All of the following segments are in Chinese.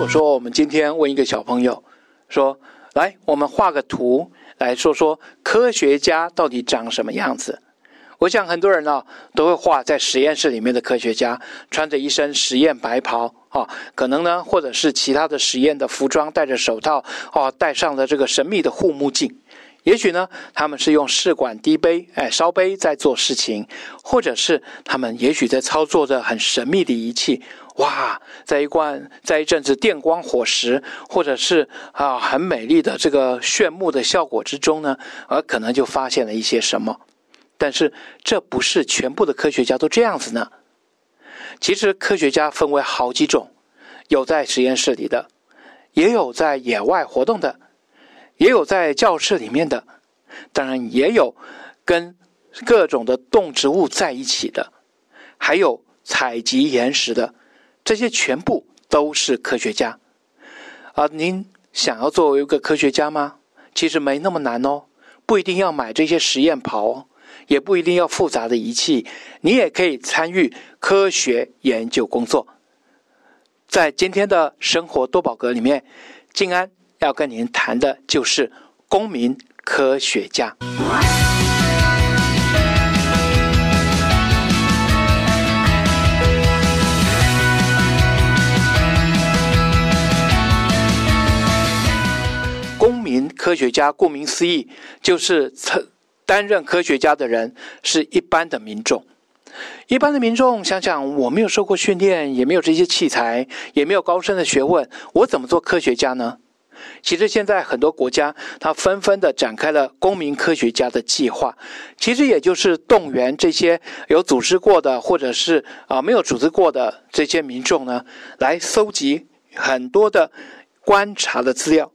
我说我们今天问一个小朋友，说：“来，我们画个图，来说说科学家到底长什么样子？”我想很多人呢都会画在实验室里面的科学家，穿着一身实验白袍啊，可能呢或者是其他的实验的服装，戴着手套啊，戴上了这个神秘的护目镜。也许呢他们是用试管滴杯哎烧杯在做事情，或者是他们也许在操作着很神秘的仪器。哇，在一罐在一阵子电光火石，或者是啊很美丽的这个炫目的效果之中呢，而可能就发现了一些什么。但是这不是全部的科学家都这样子呢。其实科学家分为好几种，有在实验室里的，也有在野外活动的，也有在教室里面的，当然也有跟各种的动植物在一起的，还有采集岩石的，这些全部都是科学家。啊，您想要作为一个科学家吗？其实没那么难哦，不一定要买这些实验袍。也不一定要复杂的仪器，你也可以参与科学研究工作。在今天的生活多宝格里面，静安要跟您谈的就是公民科学家。科学家顾名思义，就是担任科学家的人是一般的民众，一般的民众想想，我没有受过训练，也没有这些器材，也没有高深的学问，我怎么做科学家呢？其实现在很多国家，它纷纷的展开了公民科学家的计划，其实也就是动员这些有组织过的，或者是啊没有组织过的这些民众呢，来搜集很多的观察的资料。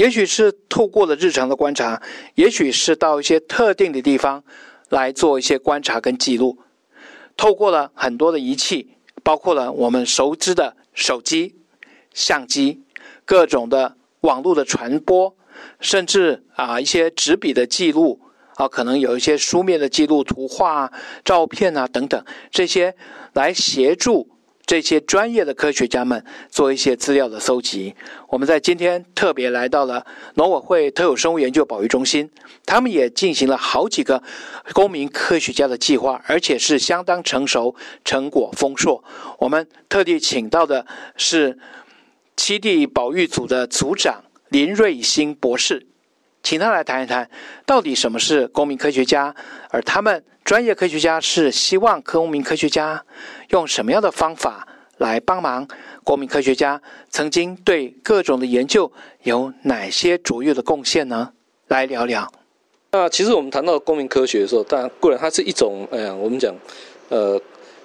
也许是透过了日常的观察，也许是到一些特定的地方来做一些观察跟记录。透过了很多的仪器，包括了我们熟知的手机、相机、各种的网络的传播，甚至啊一些纸笔的记录啊，可能有一些书面的记录、图画、照片啊等等，这些来协助。这些专业的科学家们做一些资料的搜集。我们在今天特别来到了农委会特有生物研究保育中心，他们也进行了好几个公民科学家的计划，而且是相当成熟，成果丰硕。我们特地请到的是七地保育组的组长林瑞兴博士，请他来谈一谈，到底什么是公民科学家，而他们专业科学家是希望公民科学家。用什么样的方法来帮忙？公民科学家曾经对各种的研究有哪些卓越的贡献呢？来聊聊。那其实我们谈到公民科学的时候，当然固然它是一种，哎呀，我们讲，呃，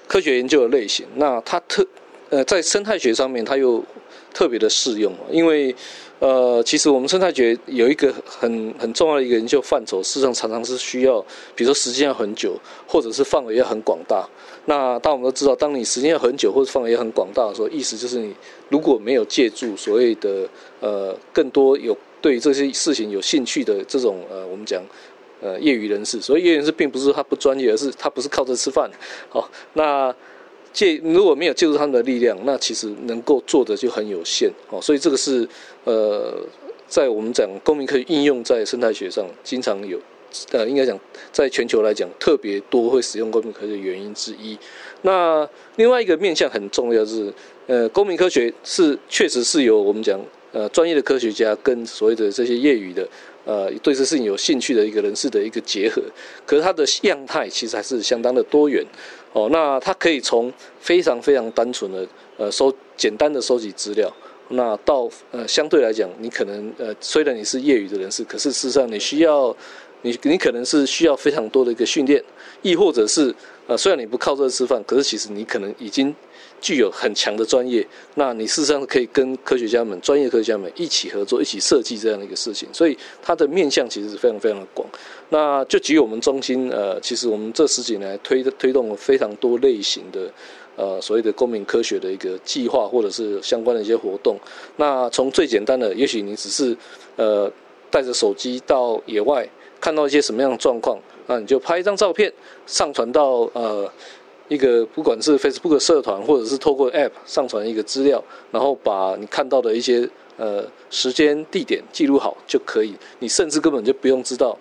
科学研究的类型。那它特，呃，在生态学上面，它又特别的适用，因为。呃，其实我们生态学有一个很很重要的一个研究范畴，事实上常常是需要，比如说时间要很久，或者是范围要很广大。那当我们都知道，当你时间要很久或者范围要很广大的时候，意思就是你如果没有借助所谓的呃更多有对这些事情有兴趣的这种呃我们讲呃业余人士，所以业余人士并不是他不专业，而是他不是靠这吃饭。好，那。借如果没有借助他们的力量，那其实能够做的就很有限哦。所以这个是呃，在我们讲公民科学应用在生态学上，经常有呃，应该讲在全球来讲特别多会使用公民科学的原因之一。那另外一个面向很重要是，呃，公民科学是确实是由我们讲呃专业的科学家跟所谓的这些业余的呃对这事情有兴趣的一个人士的一个结合。可是它的样态其实还是相当的多元。哦，那它可以从非常非常单纯的呃收简单的收集资料，那到呃相对来讲，你可能呃虽然你是业余的人士，可是事实上你需要你你可能是需要非常多的一个训练，亦或者是呃虽然你不靠这吃饭，可是其实你可能已经。具有很强的专业，那你事实上可以跟科学家们、专业科学家们一起合作，一起设计这样的一个事情。所以它的面向其实是非常非常的广。那就举我们中心，呃，其实我们这十几年来推推动了非常多类型的，呃，所谓的公民科学的一个计划，或者是相关的一些活动。那从最简单的，也许你只是呃带着手机到野外看到一些什么样的状况，那你就拍一张照片上传到呃。一个不管是 Facebook 社团，或者是透过 App 上传一个资料，然后把你看到的一些呃时间地点记录好就可以。你甚至根本就不用知道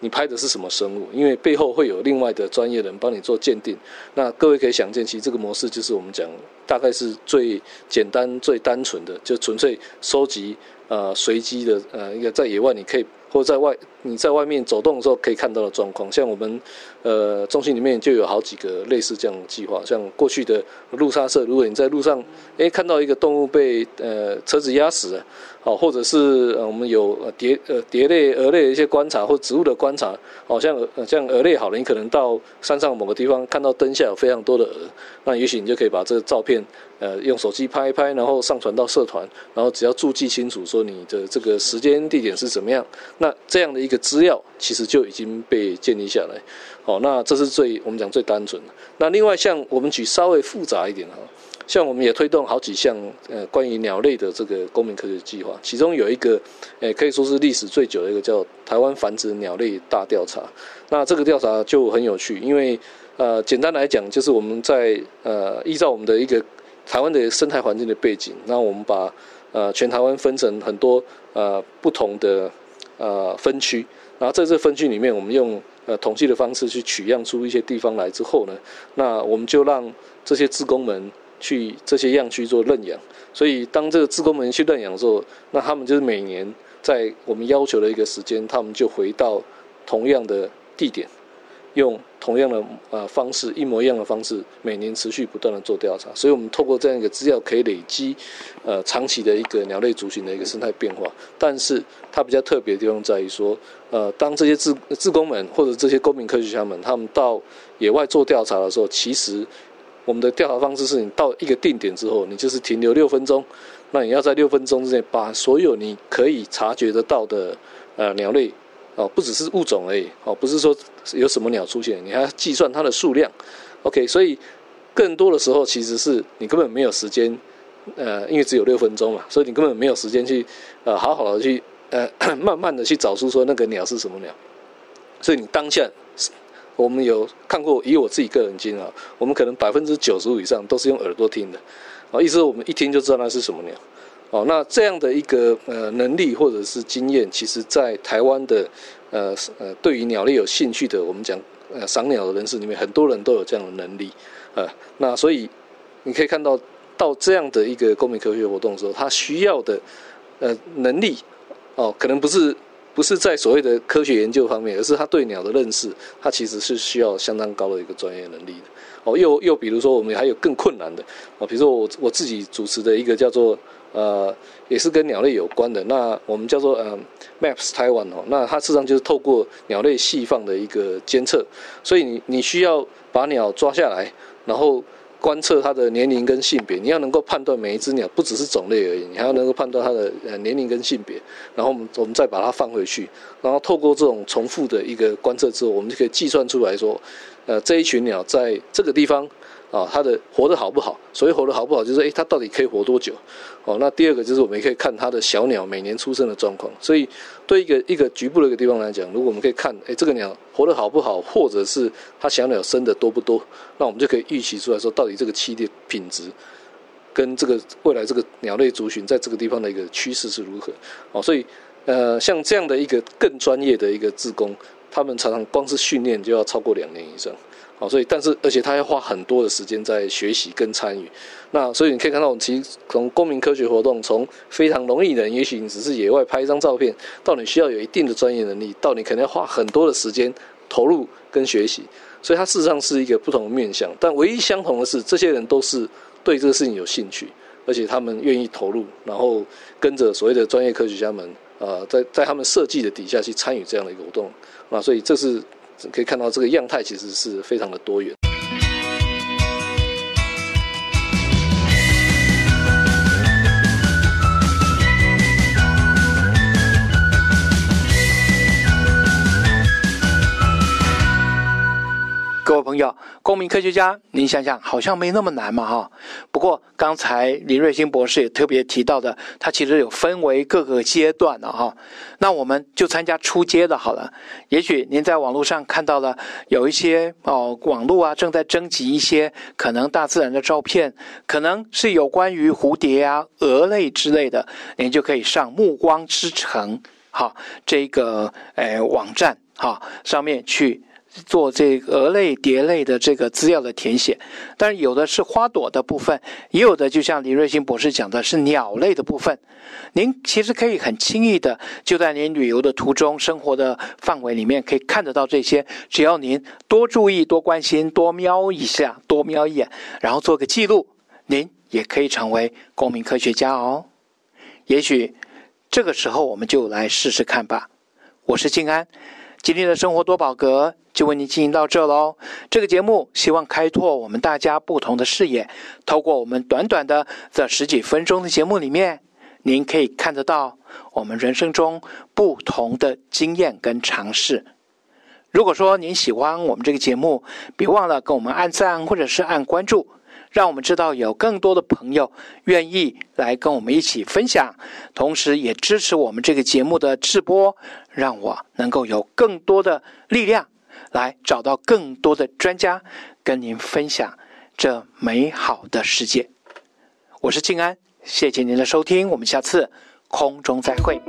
你拍的是什么生物，因为背后会有另外的专业人帮你做鉴定。那各位可以想见，其实这个模式就是我们讲大概是最简单、最单纯的，就纯粹收集呃随机的呃一个在野外你可以。或在外，你在外面走动的时候可以看到的状况，像我们，呃，中心里面就有好几个类似这样的计划，像过去的路杀社，如果你在路上，诶看到一个动物被呃车子压死了。哦，或者是，我们有呃蝶呃蝶类、蛾类的一些观察，或植物的观察，好像呃像蛾类好了，你可能到山上某个地方看到灯下有非常多的蛾，那也许你就可以把这个照片呃用手机拍一拍，然后上传到社团，然后只要注记清楚说你的这个时间地点是怎么样，那这样的一个资料其实就已经被建立下来。哦，那这是最我们讲最单纯的。那另外像我们举稍微复杂一点哈。像我们也推动好几项呃关于鸟类的这个公民科学计划，其中有一个，诶可以说是历史最久的一个叫台湾繁殖鸟类大调查。那这个调查就很有趣，因为呃简单来讲就是我们在呃依照我们的一个台湾的生态环境的背景，那我们把呃全台湾分成很多呃不同的呃分区，然后在这分区里面，我们用呃统计的方式去取样出一些地方来之后呢，那我们就让这些志工们。去这些样区做认养，所以当这个志工们去认养的时候，那他们就是每年在我们要求的一个时间，他们就回到同样的地点，用同样的呃方式，一模一样的方式，每年持续不断的做调查。所以我们透过这样一个资料，可以累积呃长期的一个鸟类族群的一个生态变化。但是它比较特别的地方在于说，呃，当这些志志工们或者这些公民科学家们，他们到野外做调查的时候，其实。我们的调查方式是你到一个定点之后，你就是停留六分钟，那你要在六分钟之内把所有你可以察觉得到的呃鸟类哦，不只是物种而已哦，不是说有什么鸟出现，你还要计算它的数量。OK，所以更多的时候其实是你根本没有时间，呃，因为只有六分钟嘛，所以你根本没有时间去呃好好的去呃 慢慢的去找出说那个鸟是什么鸟，所以你当下。我们有看过，以我自己个人经验啊，我们可能百分之九十五以上都是用耳朵听的，啊，意思我们一听就知道那是什么鸟，哦，那这样的一个呃能力或者是经验，其实在台湾的呃呃对于鸟类有兴趣的，我们讲呃赏鸟的人士里面，很多人都有这样的能力，呃，那所以你可以看到到这样的一个公民科学活动的时候，他需要的呃能力，哦，可能不是。不是在所谓的科学研究方面，而是他对鸟的认识，他其实是需要相当高的一个专业能力的。哦，又又比如说，我们还有更困难的，哦，比如说我我自己主持的一个叫做呃，也是跟鸟类有关的，那我们叫做呃 Maps Taiwan 哦，那它事实上就是透过鸟类细放的一个监测，所以你你需要把鸟抓下来，然后。观测它的年龄跟性别，你要能够判断每一只鸟不只是种类而已，你还要能够判断它的呃年龄跟性别，然后我们我们再把它放回去，然后透过这种重复的一个观测之后，我们就可以计算出来说，呃这一群鸟在这个地方。啊，它的活得好不好？所谓活得好不好，就是诶，它到底可以活多久？哦，那第二个就是我们可以看它的小鸟每年出生的状况。所以，对一个一个局部的一个地方来讲，如果我们可以看，诶，这个鸟活得好不好，或者是它小鸟生的多不多，那我们就可以预期出来说，到底这个栖地品质跟这个未来这个鸟类族群在这个地方的一个趋势是如何？哦，所以，呃，像这样的一个更专业的一个志工，他们常常光是训练就要超过两年以上。好，所以但是而且他要花很多的时间在学习跟参与，那所以你可以看到，我们其实从公民科学活动，从非常容易的，也许你只是野外拍一张照片，到你需要有一定的专业能力，到你可能要花很多的时间投入跟学习，所以它事实上是一个不同的面向。但唯一相同的是，这些人都是对这个事情有兴趣，而且他们愿意投入，然后跟着所谓的专业科学家们，呃，在在他们设计的底下去参与这样的一个活动，那所以这是。可以看到这个样态其实是非常的多元。各位朋友，公民科学家，您想想，好像没那么难嘛，哈。不过刚才林瑞兴博士也特别提到的，他其实有分为各个阶段的哈。那我们就参加初阶的好了。也许您在网络上看到了有一些哦，网络啊正在征集一些可能大自然的照片，可能是有关于蝴蝶啊、蛾类之类的，您就可以上暮光之城，哈，这个诶网站哈上面去。做这个蛾类、蝶类的这个资料的填写，但是有的是花朵的部分，也有的就像李瑞兴博士讲的是鸟类的部分。您其实可以很轻易的就在您旅游的途中、生活的范围里面可以看得到这些，只要您多注意、多关心、多瞄一下、多瞄一眼，然后做个记录，您也可以成为公民科学家哦。也许这个时候我们就来试试看吧。我是静安，今天的生活多宝格。就为您进行到这喽。这个节目希望开拓我们大家不同的视野，透过我们短短的这十几分钟的节目里面，您可以看得到我们人生中不同的经验跟尝试。如果说您喜欢我们这个节目，别忘了跟我们按赞或者是按关注，让我们知道有更多的朋友愿意来跟我们一起分享，同时也支持我们这个节目的直播，让我能够有更多的力量。来找到更多的专家，跟您分享这美好的世界。我是静安，谢谢您的收听，我们下次空中再会。